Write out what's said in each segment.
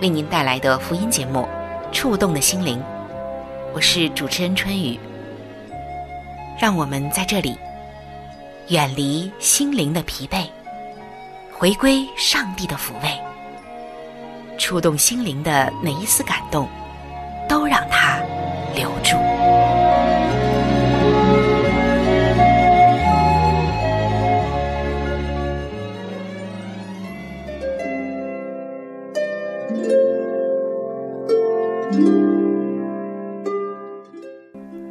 为您带来的福音节目《触动的心灵》，我是主持人春雨。让我们在这里远离心灵的疲惫，回归上帝的抚慰，触动心灵的每一丝感动，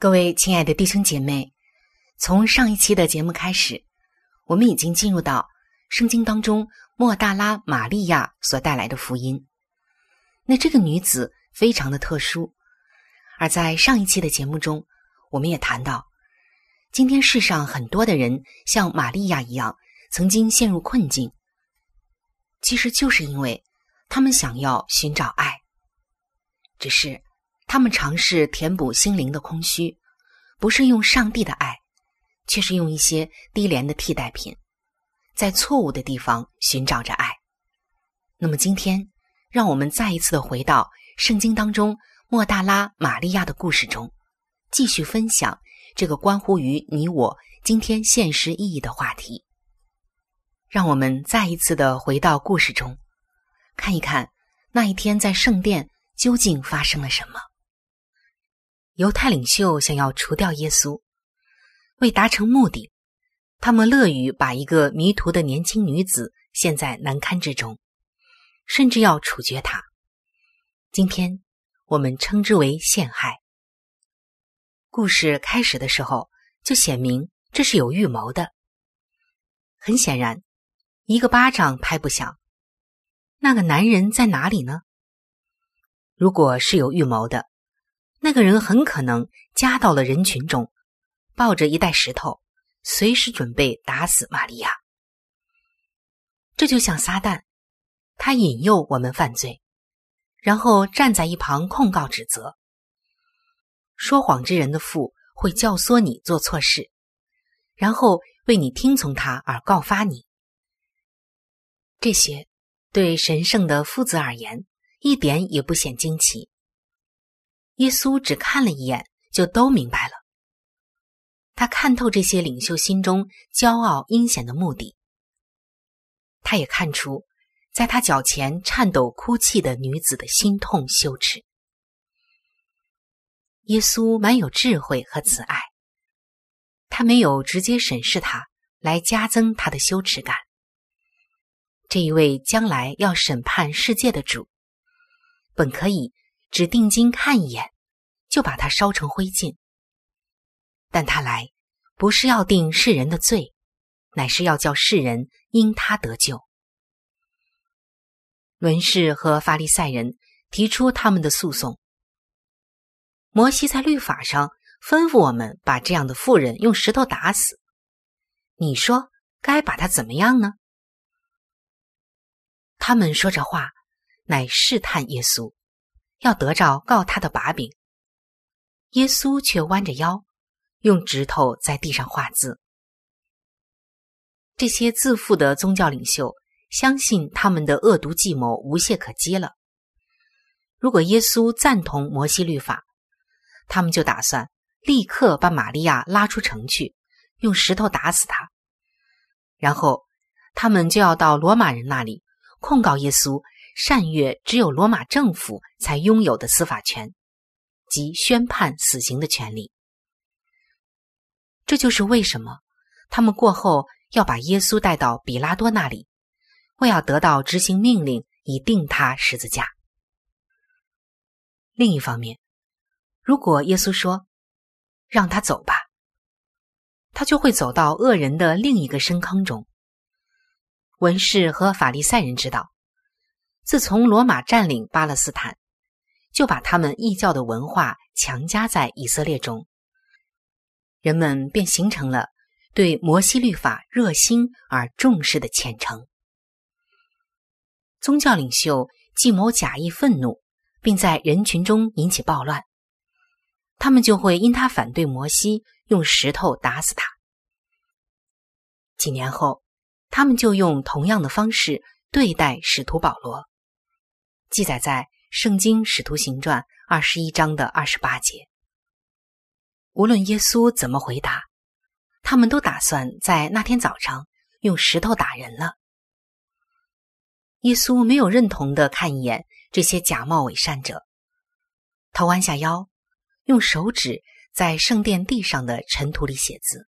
各位亲爱的弟兄姐妹，从上一期的节目开始，我们已经进入到圣经当中莫大拉玛利亚所带来的福音。那这个女子非常的特殊，而在上一期的节目中，我们也谈到，今天世上很多的人像玛利亚一样，曾经陷入困境，其实就是因为他们想要寻找爱，只是。他们尝试填补心灵的空虚，不是用上帝的爱，却是用一些低廉的替代品，在错误的地方寻找着爱。那么今天，让我们再一次的回到圣经当中莫大拉玛利亚的故事中，继续分享这个关乎于你我今天现实意义的话题。让我们再一次的回到故事中，看一看那一天在圣殿究竟发生了什么。犹太领袖想要除掉耶稣，为达成目的，他们乐于把一个迷途的年轻女子陷在难堪之中，甚至要处决她。今天我们称之为陷害。故事开始的时候就显明这是有预谋的。很显然，一个巴掌拍不响。那个男人在哪里呢？如果是有预谋的。那个人很可能夹到了人群中，抱着一袋石头，随时准备打死玛利亚。这就像撒旦，他引诱我们犯罪，然后站在一旁控告指责。说谎之人的父会教唆你做错事，然后为你听从他而告发你。这些对神圣的夫子而言一点也不显惊奇。耶稣只看了一眼，就都明白了。他看透这些领袖心中骄傲阴险的目的。他也看出，在他脚前颤抖哭泣的女子的心痛羞耻。耶稣蛮有智慧和慈爱，他没有直接审视他，来加增他的羞耻感。这一位将来要审判世界的主，本可以只定睛看一眼，就把他烧成灰烬。但他来，不是要定世人的罪，乃是要叫世人因他得救。文士和法利赛人提出他们的诉讼。摩西在律法上吩咐我们把这样的妇人用石头打死，你说该把他怎么样呢？他们说着话，乃试探耶稣，要得着告他的把柄。耶稣却弯着腰。用指头在地上画字。这些自负的宗教领袖相信他们的恶毒计谋无懈可击了。如果耶稣赞同摩西律法，他们就打算立刻把玛利亚拉出城去，用石头打死他。然后他们就要到罗马人那里控告耶稣善越只有罗马政府才拥有的司法权，即宣判死刑的权利。这就是为什么他们过后要把耶稣带到比拉多那里，为要得到执行命令，以定他十字架。另一方面，如果耶稣说“让他走吧”，他就会走到恶人的另一个深坑中。文士和法利赛人知道，自从罗马占领巴勒斯坦，就把他们异教的文化强加在以色列中。人们便形成了对摩西律法热心而重视的虔诚。宗教领袖计谋假意愤怒，并在人群中引起暴乱，他们就会因他反对摩西，用石头打死他。几年后，他们就用同样的方式对待使徒保罗，记载在《圣经·使徒行传》二十一章的二十八节。无论耶稣怎么回答，他们都打算在那天早上用石头打人了。耶稣没有认同的看一眼这些假冒伪善者，他弯下腰，用手指在圣殿地上的尘土里写字。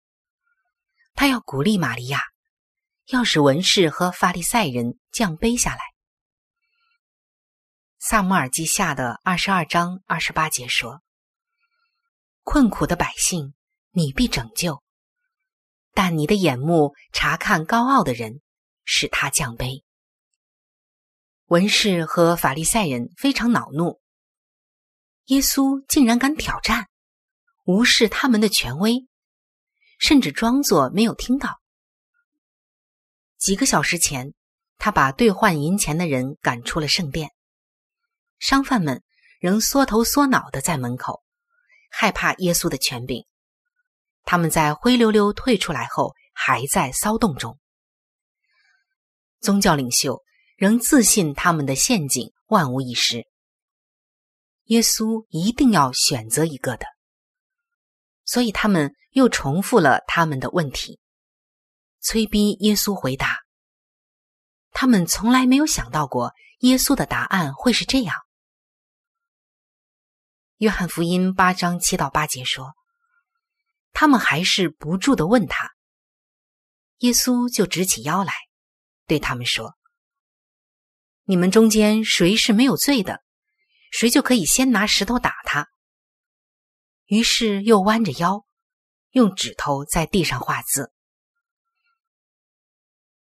他要鼓励玛利亚，要使文士和法利赛人降卑下来。萨姆尔记下的二十二章二十八节说。困苦的百姓，你必拯救；但你的眼目查看高傲的人，使他降卑。文士和法利赛人非常恼怒，耶稣竟然敢挑战，无视他们的权威，甚至装作没有听到。几个小时前，他把兑换银钱的人赶出了圣殿，商贩们仍缩头缩脑的在门口。害怕耶稣的权柄，他们在灰溜溜退出来后，还在骚动中。宗教领袖仍自信他们的陷阱万无一失。耶稣一定要选择一个的，所以他们又重复了他们的问题，催逼耶稣回答。他们从来没有想到过耶稣的答案会是这样。约翰福音八章七到八节说：“他们还是不住的问他，耶稣就直起腰来，对他们说：‘你们中间谁是没有罪的，谁就可以先拿石头打他。’于是又弯着腰，用指头在地上画字。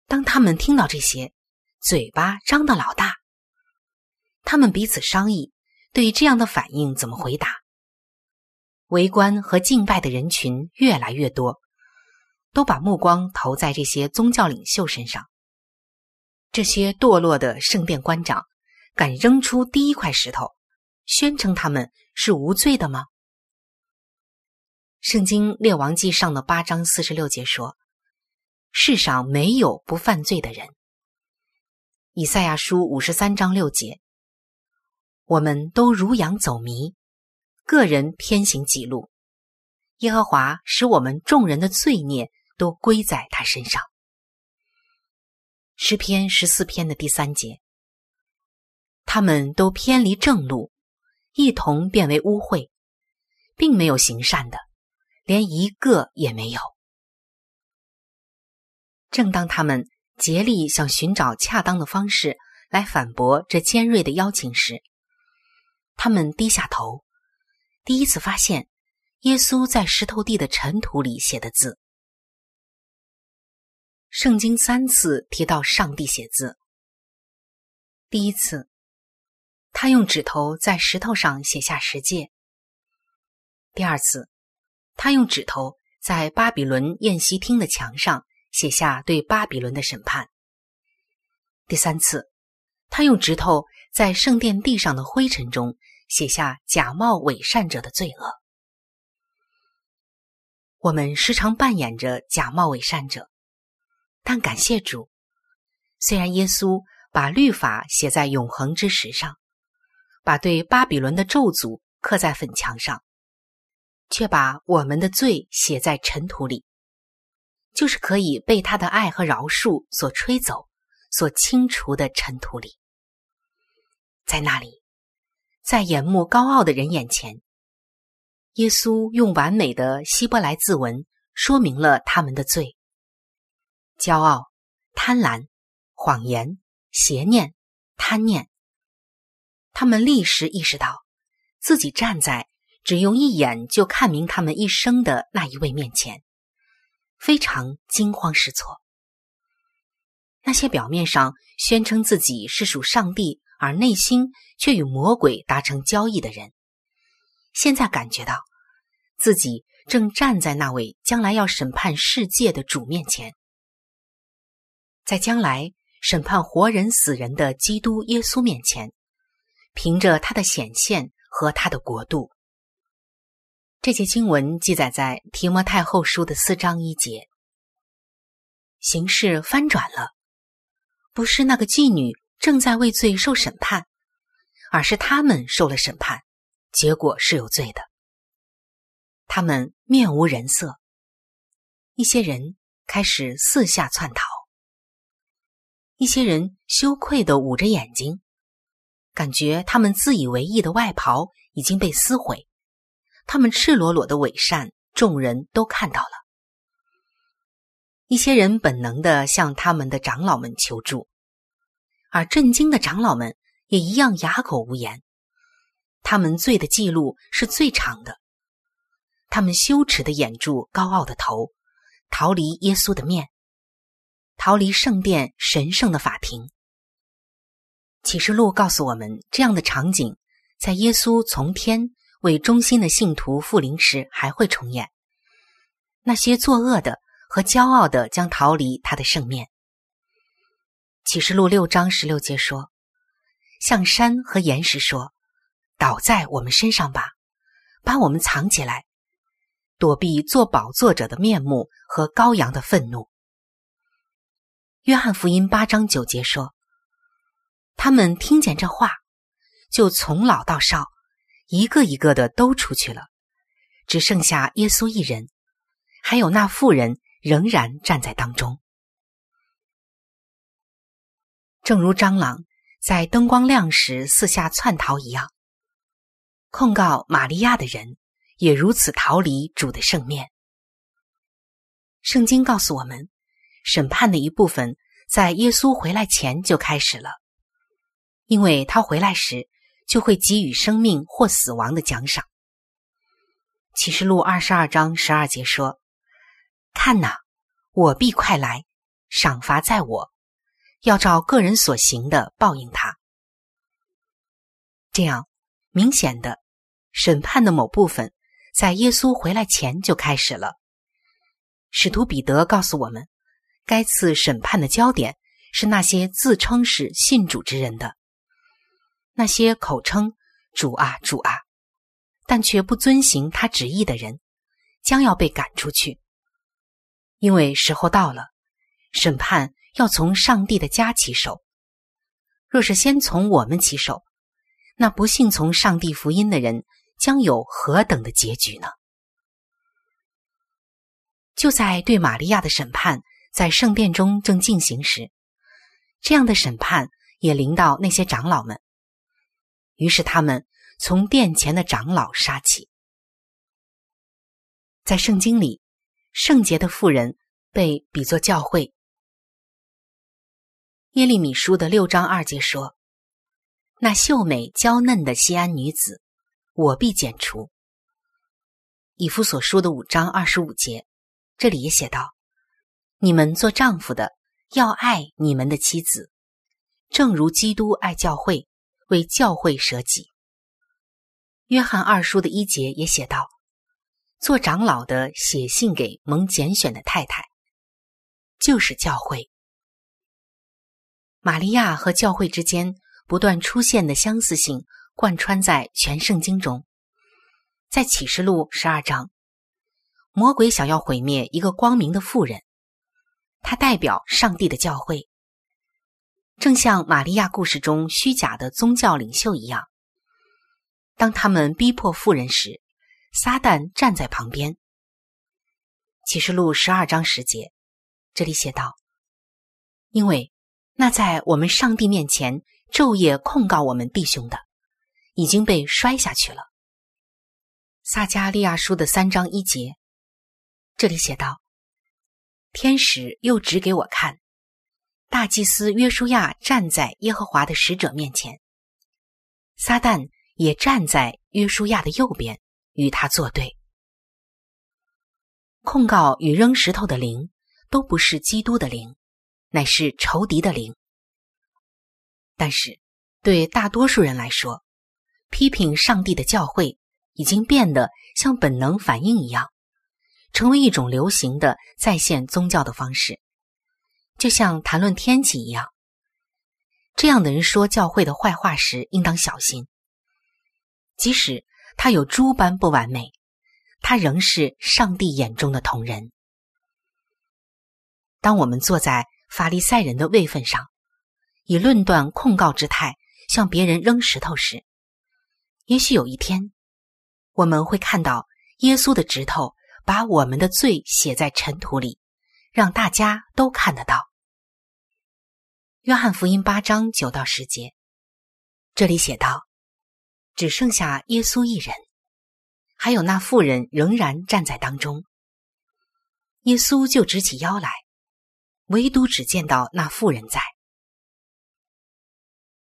当他们听到这些，嘴巴张得老大，他们彼此商议。”对于这样的反应怎么回答？围观和敬拜的人群越来越多，都把目光投在这些宗教领袖身上。这些堕落的圣殿官长敢扔出第一块石头，宣称他们是无罪的吗？圣经列王记上的八章四十六节说：“世上没有不犯罪的人。”以赛亚书五十三章六节：“我们都如羊走迷，个人偏行己路。耶和华使我们众人的罪孽都归在他身上。”诗篇十四篇的第三节：“他们都偏离正路，一同变为污秽，并没有行善的，连一个也没有。”正当他们。竭力想寻找恰当的方式来反驳这尖锐的邀请时，他们低下头，第一次发现耶稣在石头地的尘土里写的字。圣经三次提到上帝写字。第一次，他用指头在石头上写下十诫；第二次，他用指头在巴比伦宴席厅的墙上。写下对巴比伦的审判。第三次，他用指头在圣殿地上的灰尘中写下假冒伪善者的罪恶。我们时常扮演着假冒伪善者，但感谢主，虽然耶稣把律法写在永恒之石上，把对巴比伦的咒诅刻在粉墙上，却把我们的罪写在尘土里。就是可以被他的爱和饶恕所吹走、所清除的尘土里，在那里，在眼目高傲的人眼前，耶稣用完美的希伯来字文说明了他们的罪：骄傲、贪婪、谎言、邪念、贪念。他们立时意识到，自己站在只用一眼就看明他们一生的那一位面前。非常惊慌失措。那些表面上宣称自己是属上帝，而内心却与魔鬼达成交易的人，现在感觉到自己正站在那位将来要审判世界的主面前，在将来审判活人死人的基督耶稣面前，凭着他的显现和他的国度。这节经文记载在提摩太后书的四章一节。形势翻转了，不是那个妓女正在为罪受审判，而是他们受了审判，结果是有罪的。他们面无人色，一些人开始四下窜逃，一些人羞愧的捂着眼睛，感觉他们自以为意的外袍已经被撕毁。他们赤裸裸的伪善，众人都看到了。一些人本能的向他们的长老们求助，而震惊的长老们也一样哑口无言。他们罪的记录是最长的，他们羞耻的掩住高傲的头，逃离耶稣的面，逃离圣殿神圣的法庭。启示录告诉我们，这样的场景在耶稣从天。为忠心的信徒复临时还会重演，那些作恶的和骄傲的将逃离他的圣面。启示录六章十六节说：“向山和岩石说，倒在我们身上吧，把我们藏起来，躲避做宝座者的面目和羔羊的愤怒。”约翰福音八章九节说：“他们听见这话，就从老到少。”一个一个的都出去了，只剩下耶稣一人，还有那妇人仍然站在当中。正如蟑螂在灯光亮时四下窜逃一样，控告玛利亚的人也如此逃离主的圣面。圣经告诉我们，审判的一部分在耶稣回来前就开始了，因为他回来时。就会给予生命或死亡的奖赏。启示录二十二章十二节说：“看哪，我必快来，赏罚在我，要照个人所行的报应他。”这样明显的审判的某部分，在耶稣回来前就开始了。使徒彼得告诉我们，该次审判的焦点是那些自称是信主之人的。那些口称“主啊，主啊”，但却不遵行他旨意的人，将要被赶出去。因为时候到了，审判要从上帝的家起手。若是先从我们起手，那不幸从上帝福音的人将有何等的结局呢？就在对玛利亚的审判在圣殿中正进行时，这样的审判也临到那些长老们。于是他们从殿前的长老杀起。在圣经里，圣洁的妇人被比作教会。耶利米书的六章二节说：“那秀美娇嫩的西安女子，我必剪除。”以弗所书的五章二十五节，这里也写道：“你们做丈夫的要爱你们的妻子，正如基督爱教会。”为教会舍己。约翰二书的一节也写道：“做长老的写信给蒙拣选的太太，就是教会。”玛利亚和教会之间不断出现的相似性，贯穿在全圣经中。在启示录十二章，魔鬼想要毁灭一个光明的妇人，他代表上帝的教会。正像玛利亚故事中虚假的宗教领袖一样，当他们逼迫妇人时，撒旦站在旁边。启示录十二章十节，这里写道：“因为那在我们上帝面前昼夜控告我们弟兄的，已经被摔下去了。”撒加利亚书的三章一节，这里写道：“天使又指给我看。”大祭司约书亚站在耶和华的使者面前，撒旦也站在约书亚的右边，与他作对。控告与扔石头的灵都不是基督的灵，乃是仇敌的灵。但是，对大多数人来说，批评上帝的教会已经变得像本能反应一样，成为一种流行的在线宗教的方式。就像谈论天气一样，这样的人说教会的坏话时，应当小心。即使他有诸般不完美，他仍是上帝眼中的同人。当我们坐在法利赛人的位分上，以论断控告之态向别人扔石头时，也许有一天，我们会看到耶稣的指头把我们的罪写在尘土里。让大家都看得到。约翰福音八章九到十节，这里写道：“只剩下耶稣一人，还有那妇人仍然站在当中。耶稣就直起腰来，唯独只见到那妇人在。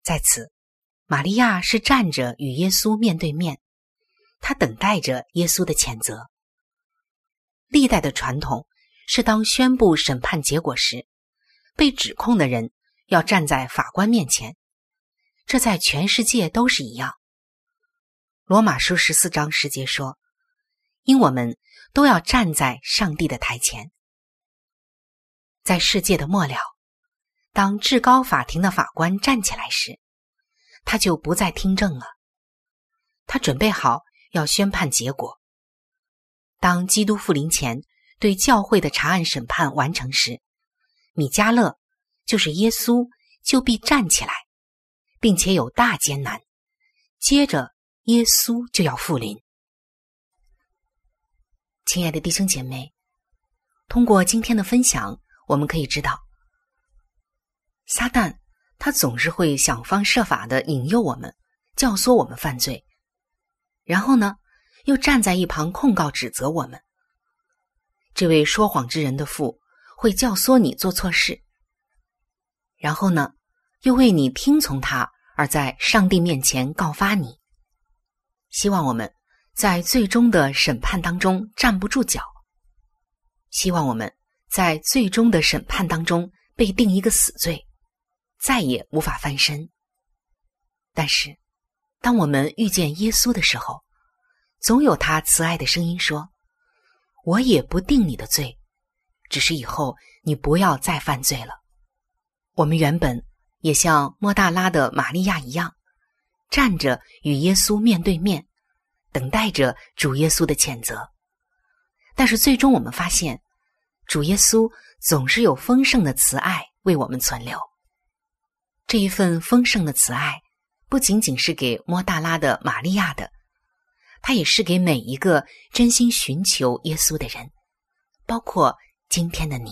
在此，玛利亚是站着与耶稣面对面，她等待着耶稣的谴责。历代的传统。”是当宣布审判结果时，被指控的人要站在法官面前。这在全世界都是一样。罗马书十四章十节说：“因我们都要站在上帝的台前。”在世界的末了，当至高法庭的法官站起来时，他就不再听证了。他准备好要宣判结果。当基督复临前。对教会的查案审判完成时，米迦勒就是耶稣就必站起来，并且有大艰难。接着，耶稣就要复临。亲爱的弟兄姐妹，通过今天的分享，我们可以知道，撒旦他总是会想方设法的引诱我们，教唆我们犯罪，然后呢，又站在一旁控告指责我们。这位说谎之人的父会教唆你做错事，然后呢，又为你听从他而在上帝面前告发你。希望我们在最终的审判当中站不住脚，希望我们在最终的审判当中被定一个死罪，再也无法翻身。但是，当我们遇见耶稣的时候，总有他慈爱的声音说。我也不定你的罪，只是以后你不要再犯罪了。我们原本也像莫大拉的玛利亚一样，站着与耶稣面对面，等待着主耶稣的谴责。但是最终我们发现，主耶稣总是有丰盛的慈爱为我们存留。这一份丰盛的慈爱，不仅仅是给莫大拉的玛利亚的，它也是给每一个真心寻求耶稣的人，包括今天的你。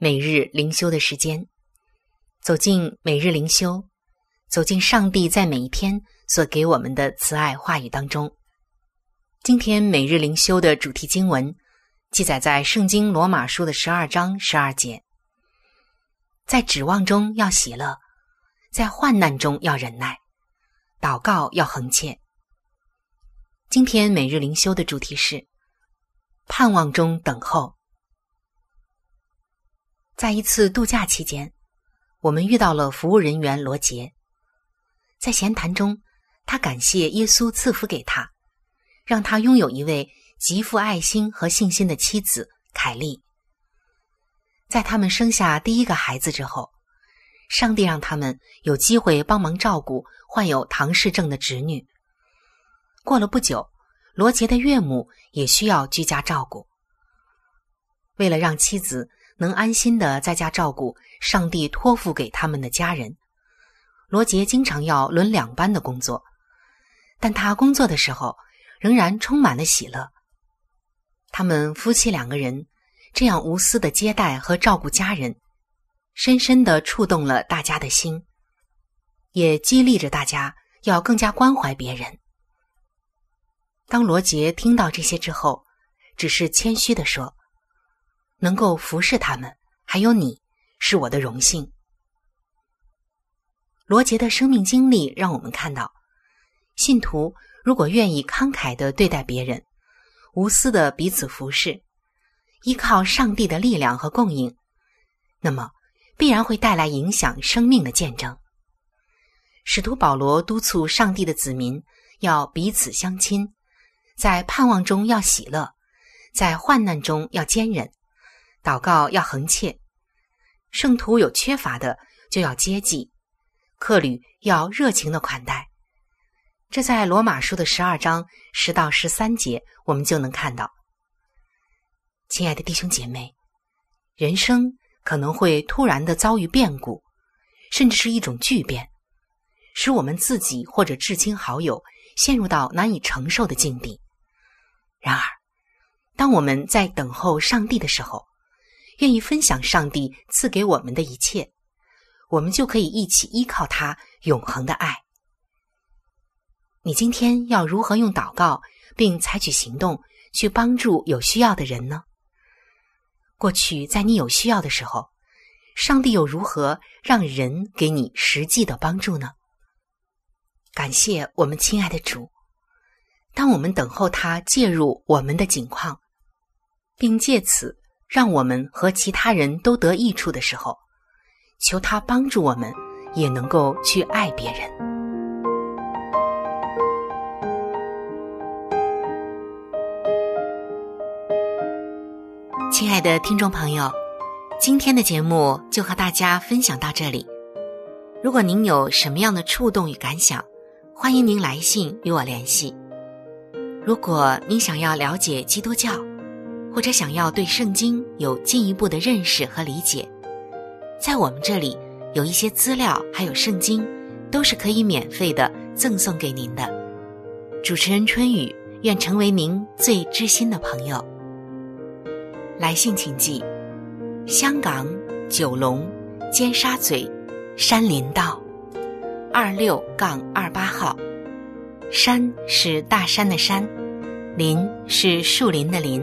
每日灵修的时间。走进每日灵修，走进上帝在每一天所给我们的慈爱话语当中。今天每日灵修的主题经文记载在圣经罗马书的十二章十二节。在指望中要喜乐，在患难中要忍耐，祷告要恒切。今天每日灵修的主题是。盼望中等候。在一次度假期间，我们遇到了服务人员罗杰。在闲谈中，他感谢耶稣赐福给他，让他拥有一位极富爱心和信心的妻子凯莉。在他们生下第一个孩子之后，上帝让他们有机会帮忙照顾患有唐氏症的侄女。过了不久。罗杰的岳母也需要居家照顾。为了让妻子能安心的在家照顾上帝托付给他们的家人，罗杰经常要轮两班的工作，但他工作的时候仍然充满了喜乐。他们夫妻两个人这样无私的接待和照顾家人，深深的触动了大家的心，也激励着大家要更加关怀别人。当罗杰听到这些之后，只是谦虚的说：“能够服侍他们，还有你，是我的荣幸。”罗杰的生命经历让我们看到，信徒如果愿意慷慨的对待别人，无私的彼此服侍，依靠上帝的力量和供应，那么必然会带来影响生命的见证。使徒保罗督促上帝的子民要彼此相亲。在盼望中要喜乐，在患难中要坚忍，祷告要恒切。圣徒有缺乏的就要接济，客旅要热情的款待。这在罗马书的十二章十到十三节，我们就能看到。亲爱的弟兄姐妹，人生可能会突然的遭遇变故，甚至是一种巨变，使我们自己或者至亲好友陷入到难以承受的境地。然而，当我们在等候上帝的时候，愿意分享上帝赐给我们的一切，我们就可以一起依靠他永恒的爱。你今天要如何用祷告并采取行动去帮助有需要的人呢？过去在你有需要的时候，上帝又如何让人给你实际的帮助呢？感谢我们亲爱的主，当我们等候他介入我们的境况，并借此。让我们和其他人都得益处的时候，求他帮助我们，也能够去爱别人。亲爱的听众朋友，今天的节目就和大家分享到这里。如果您有什么样的触动与感想，欢迎您来信与我联系。如果您想要了解基督教，或者想要对圣经有进一步的认识和理解，在我们这里有一些资料，还有圣经，都是可以免费的赠送给您的。主持人春雨愿成为您最知心的朋友。来信请寄：香港九龙尖沙咀山林道二六杠二八号。山是大山的山，林是树林的林。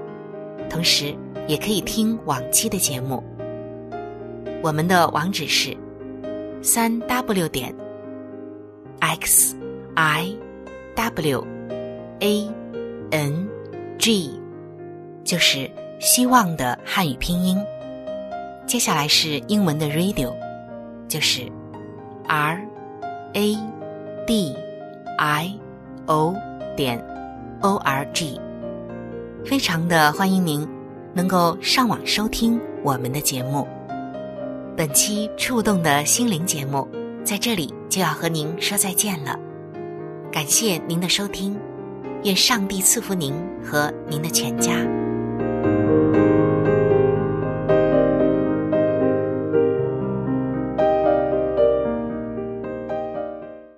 同时，也可以听往期的节目。我们的网址是三 w 点 x i w a n g，就是希望的汉语拼音。接下来是英文的 radio，就是 r a d i o 点 o r g。非常的欢迎您能够上网收听我们的节目。本期触动的心灵节目在这里就要和您说再见了，感谢您的收听，愿上帝赐福您和您的全家。